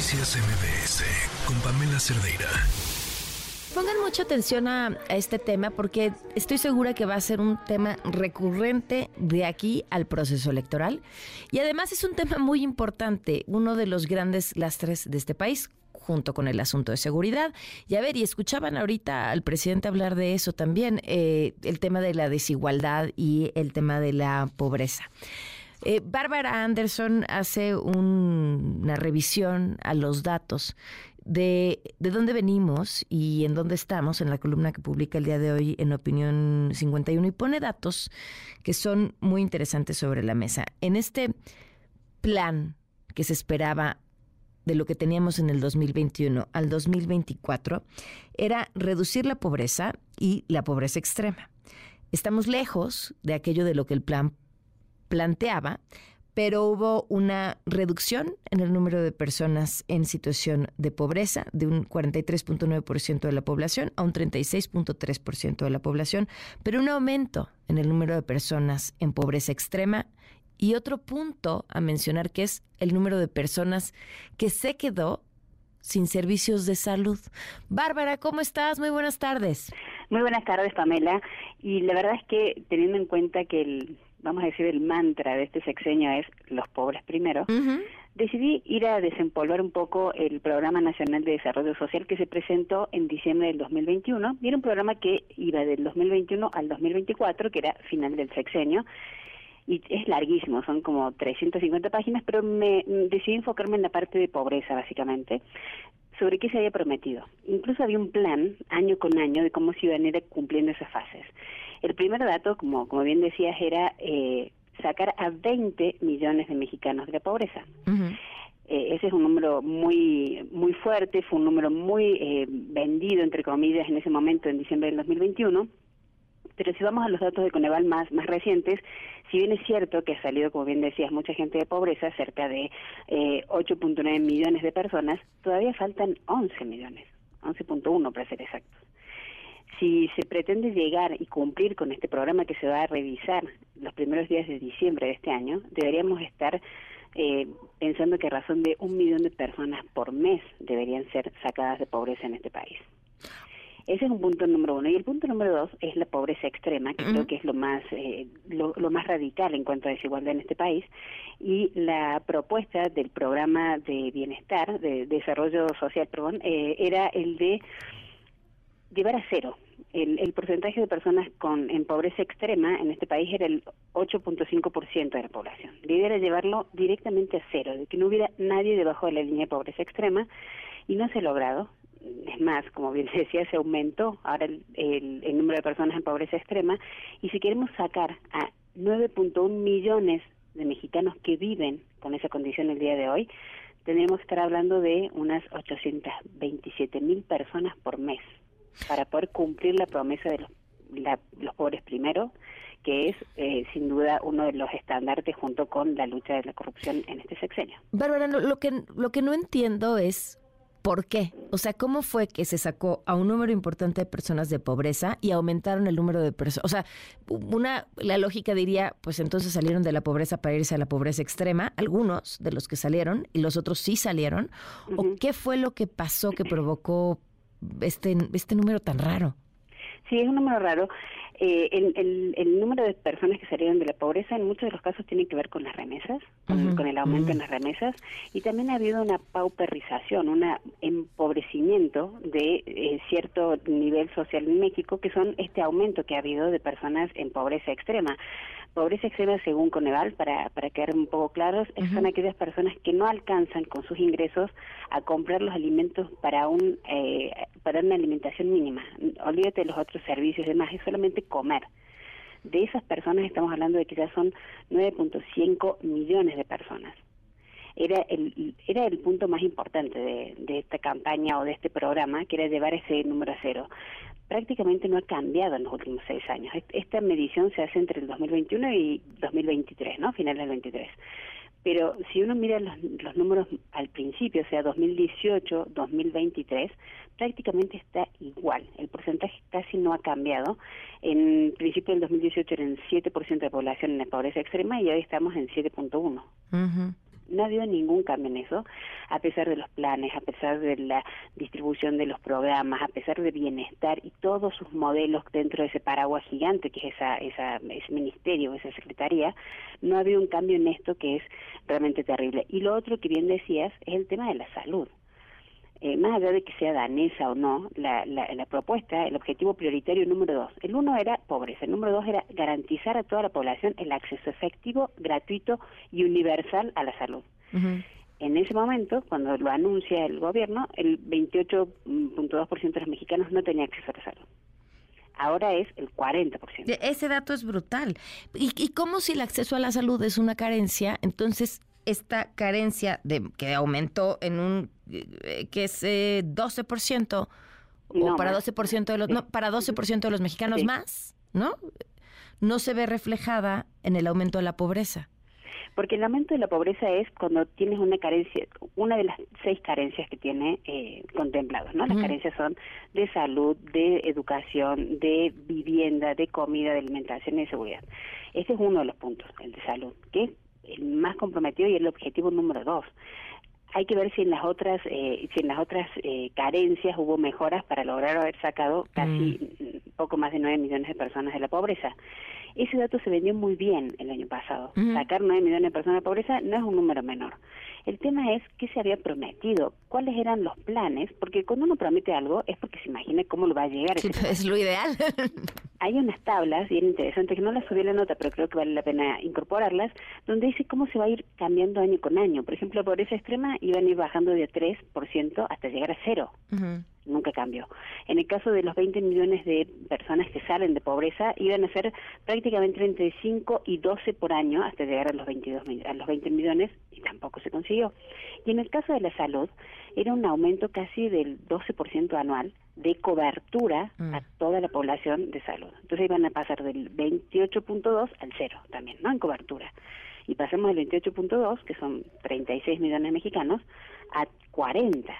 Noticias MBS con Pamela Cerdeira. Pongan mucha atención a, este tema porque estoy segura que va a ser un tema recurrente de aquí al proceso electoral y además es un tema muy importante, uno de los grandes lastres de este país junto con el asunto de seguridad. Y a ver, y escuchaban ahorita al presidente hablar de eso también, eh, el tema de la desigualdad y el tema de la pobreza. Eh, Bárbara Anderson hace una revisión a los datos de, de dónde venimos y en dónde estamos en la columna que publica el día de hoy en Opinión 51 y pone datos que son muy interesantes sobre la mesa. En este plan que se esperaba de lo que teníamos en el 2021 al 2024 era reducir la pobreza y la pobreza extrema. Estamos lejos de aquello de lo que el plan planteaba, pero hubo una reducción en el número de personas en situación de pobreza de un 43.9% de la población a un 36.3% de la población, pero un aumento en el número de personas en pobreza extrema y otro punto a mencionar que es el número de personas que se quedó sin servicios de salud. Bárbara, ¿cómo estás? Muy buenas tardes. Muy buenas tardes, Pamela. Y la verdad es que teniendo en cuenta que el vamos a decir, el mantra de este sexenio es los pobres primero, decidí ir a desempolvar un poco el Programa Nacional de Desarrollo Social que se presentó en diciembre del 2021. Y era un programa que iba del 2021 al 2024, que era final del sexenio. Y es larguísimo, son como 350 páginas, pero me decidí enfocarme en la parte de pobreza, básicamente sobre qué se había prometido. Incluso había un plan año con año de cómo se iban a ir cumpliendo esas fases. El primer dato, como, como bien decías, era eh, sacar a 20 millones de mexicanos de la pobreza. Eh, ese es un número muy muy fuerte, fue un número muy eh, vendido, entre comillas, en ese momento, en diciembre del 2021. Pero si vamos a los datos de Coneval más, más recientes, si bien es cierto que ha salido, como bien decías, mucha gente de pobreza, cerca de 8.9 millones de personas, todavía faltan 11 millones, 11.1 para ser exactos si se pretende llegar y cumplir con este programa que se va a revisar los primeros días de diciembre de este año, deberíamos estar eh, pensando que a razón de un millón de personas por mes deberían ser sacadas de pobreza en este país. Ese es un punto número uno. Y el punto número dos es la pobreza extrema, que creo que es lo más, eh, lo, más radical en cuanto a desigualdad en este país. Y la propuesta del programa de bienestar, de desarrollo social, perdón, eh, era el de llevar a cero el, porcentaje de personas con en pobreza extrema en este país era el 8.5% de la población. La idea era llevarlo directamente a cero, de que no hubiera nadie debajo de la línea de pobreza extrema y no se ha logrado. Es más, como bien decía, se aumentó ahora el, el número de personas en pobreza extrema y si queremos sacar a 9.1 millones de mexicanos que viven con esa condición el día de hoy, tendríamos que estar hablando de unas 827 mil personas por mes para poder cumplir la promesa de los, los pobres primero, que es eh, sin duda uno de los estandartes junto con la lucha de la corrupción en este sexenio. Bárbara, lo que, lo que no entiendo es ¿Por qué? O sea, ¿cómo fue que se sacó a un número importante de personas de pobreza y aumentaron el número de personas? O sea, una, la lógica diría, pues entonces salieron de la pobreza para irse a la pobreza extrema, algunos de los que salieron y los otros sí salieron. ¿O qué fue lo que pasó que provocó este, este número tan raro? Sí, es un número raro. Eh, el, el, número de personas que salieron de la pobreza en muchos de los casos tiene que ver con las remesas, con, el aumento en las remesas, y también ha habido una pauperización, un empobrecimiento de eh, cierto nivel social en México, que son este aumento que ha habido de personas en pobreza extrema. Pobreza extrema, según Coneval, para, para quedar un poco claros, son aquellas personas que no alcanzan con sus ingresos a comprar los alimentos para un eh, para una alimentación mínima. Olvídate de los otros servicios y demás, es solamente comer. De esas personas estamos hablando de que ya son 9.5 millones de personas. Era el, era el punto más importante de, de esta campaña o de este programa, que era llevar ese número a cero prácticamente no ha cambiado en los últimos seis años. Esta medición se hace entre el 2021 y 2023, ¿no? Final del 23. Pero si uno mira los, los números al principio, o sea, 2018, 2023, prácticamente está igual. El porcentaje casi no ha cambiado. En principio del 2018 eran 7% de población en la pobreza extrema y hoy estamos en 7.1. No ha habido ningún cambio en eso, a pesar de los planes, a pesar de la distribución de los programas, a pesar de bienestar y todos sus modelos dentro de ese paraguas gigante que es esa, esa, ese ministerio, esa secretaría, no ha habido un cambio en esto que es realmente terrible. Y lo otro que bien decías es el tema de la salud. Eh, más allá de que sea danesa o no, la, la, propuesta, el objetivo prioritario número dos. El uno era pobreza, el número dos era garantizar a toda la población el acceso efectivo, gratuito y universal a la salud. En ese momento, cuando lo anuncia el gobierno, el 28.2% de los mexicanos no tenía acceso a la salud. Ahora es el 40%. Ese dato es brutal. ¿Y, ¿Y cómo si el acceso a la salud es una carencia? Entonces, esta carencia de que aumentó en un eh, que es eh, 12% o para 12% de los no, para 12% de los mexicanos más, ¿no? No se ve reflejada en el aumento de la pobreza. Porque el aumento de la pobreza es cuando tienes una carencia, una de las seis carencias que tiene eh, contemplados, ¿no? Las carencias son de salud, de educación, de vivienda, de comida, de alimentación y de seguridad. Ese es uno de los puntos, el de salud, que el más comprometido y el objetivo número dos. Hay que ver si en las otras, eh, si en las otras eh, carencias hubo mejoras para lograr haber sacado casi mm. poco más de nueve millones de personas de la pobreza. Ese dato se vendió muy bien el año pasado. Sacar 9 millones de personas de pobreza no es un número menor. El tema es qué se había prometido, cuáles eran los planes, porque cuando uno promete algo es porque se imagina cómo lo va a llegar. Sí, es lo ideal. Hay unas tablas bien interesantes que no las subí la nota, pero creo que vale la pena incorporarlas, donde dice cómo se va a ir cambiando año con año. Por ejemplo, la pobreza extrema iban a ir bajando de 3% hasta llegar a cero nunca cambió. En el caso de los 20 millones de personas que salen de pobreza, iban a ser prácticamente 35 y 12 por año hasta llegar a los 22 a los 20 millones y tampoco se consiguió. Y en el caso de la salud, era un aumento casi del 12% anual de cobertura a mm. toda la población de salud. Entonces iban a pasar del 28.2 al cero también, ¿no? En cobertura. Y pasamos del 28.2, que son 36 millones de mexicanos, a 40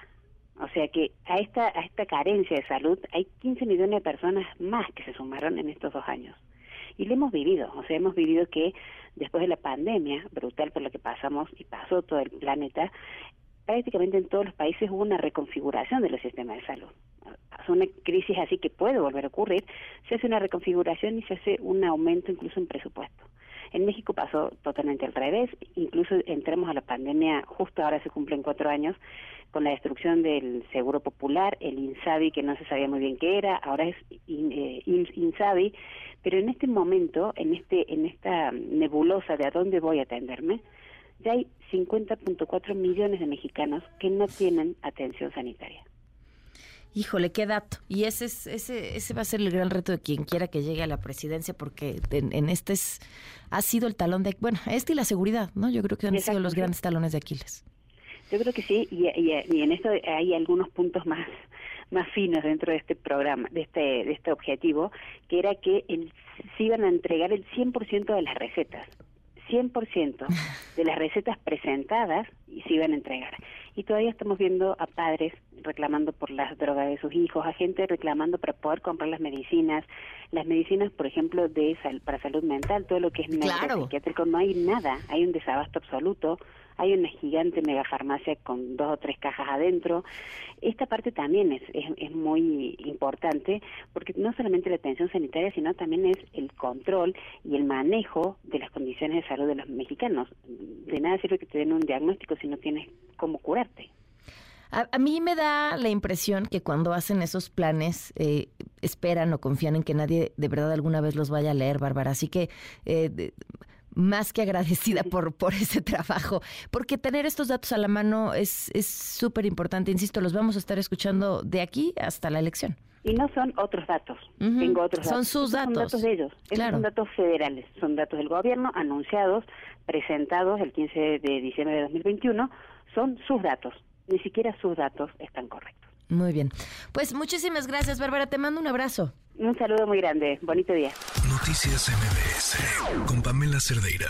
o sea que a esta, a esta carencia de salud hay 15 millones de personas más que se sumaron en estos dos años. Y lo hemos vivido, o sea, hemos vivido que después de la pandemia, brutal por lo que pasamos y pasó todo el planeta, prácticamente en todos los países hubo una reconfiguración de los sistemas de salud. Es una crisis así que puede volver a ocurrir, se hace una reconfiguración y se hace un aumento incluso en presupuesto. En México pasó totalmente al revés, incluso entramos a la pandemia, justo ahora se cumplen cuatro años, con la destrucción del Seguro Popular, el INSABI, que no se sabía muy bien qué era, ahora es eh, INSABI, pero en este momento, en, este, en esta nebulosa de a dónde voy a atenderme, ya hay 50.4 millones de mexicanos que no tienen atención sanitaria. Híjole, qué dato. Y ese, es, ese, ese va a ser el gran reto de quien quiera que llegue a la presidencia, porque en, este es, ha sido el talón de... Bueno, este y la seguridad, ¿no? Yo creo que han sido los grandes talones de Aquiles. Yo creo que sí, y, y, en esto hay algunos puntos más más finos dentro de este programa, de este, de este objetivo, que era que el, se iban a entregar el 100% de las recetas. 100% de las recetas presentadas y se iban a entregar. Y todavía estamos viendo a padres reclamando por las drogas de sus hijos, a gente reclamando para poder comprar las medicinas, las medicinas, por ejemplo, de para salud mental, todo lo que es claro. psiquiátrico, no hay nada, hay un desabasto absoluto hay una gigante megafarmacia con dos o tres cajas adentro. Esta parte también es, es, muy importante porque no solamente la atención sanitaria, sino también es el control y el manejo de las condiciones de salud de los mexicanos. De nada sirve que te den un diagnóstico si no tienes cómo curarte. A, mí me da la impresión que cuando hacen esos planes eh, esperan o confían en que nadie de verdad alguna vez los vaya a leer, Bárbara. Así que eh, más que agradecida por, por ese trabajo, porque tener estos datos a la mano es súper importante. Insisto, los vamos a estar escuchando de aquí hasta la elección. Y no son otros datos, tengo otros son sus datos. Son datos de ellos, son datos federales, son datos del gobierno anunciados, presentados el 15 de diciembre de 2021, son sus datos, ni siquiera sus datos están correctos. Muy bien. Pues muchísimas gracias, Bárbara. Te mando un abrazo. Un saludo muy grande. Bonito día. Noticias MBS con Pamela Cerdeira.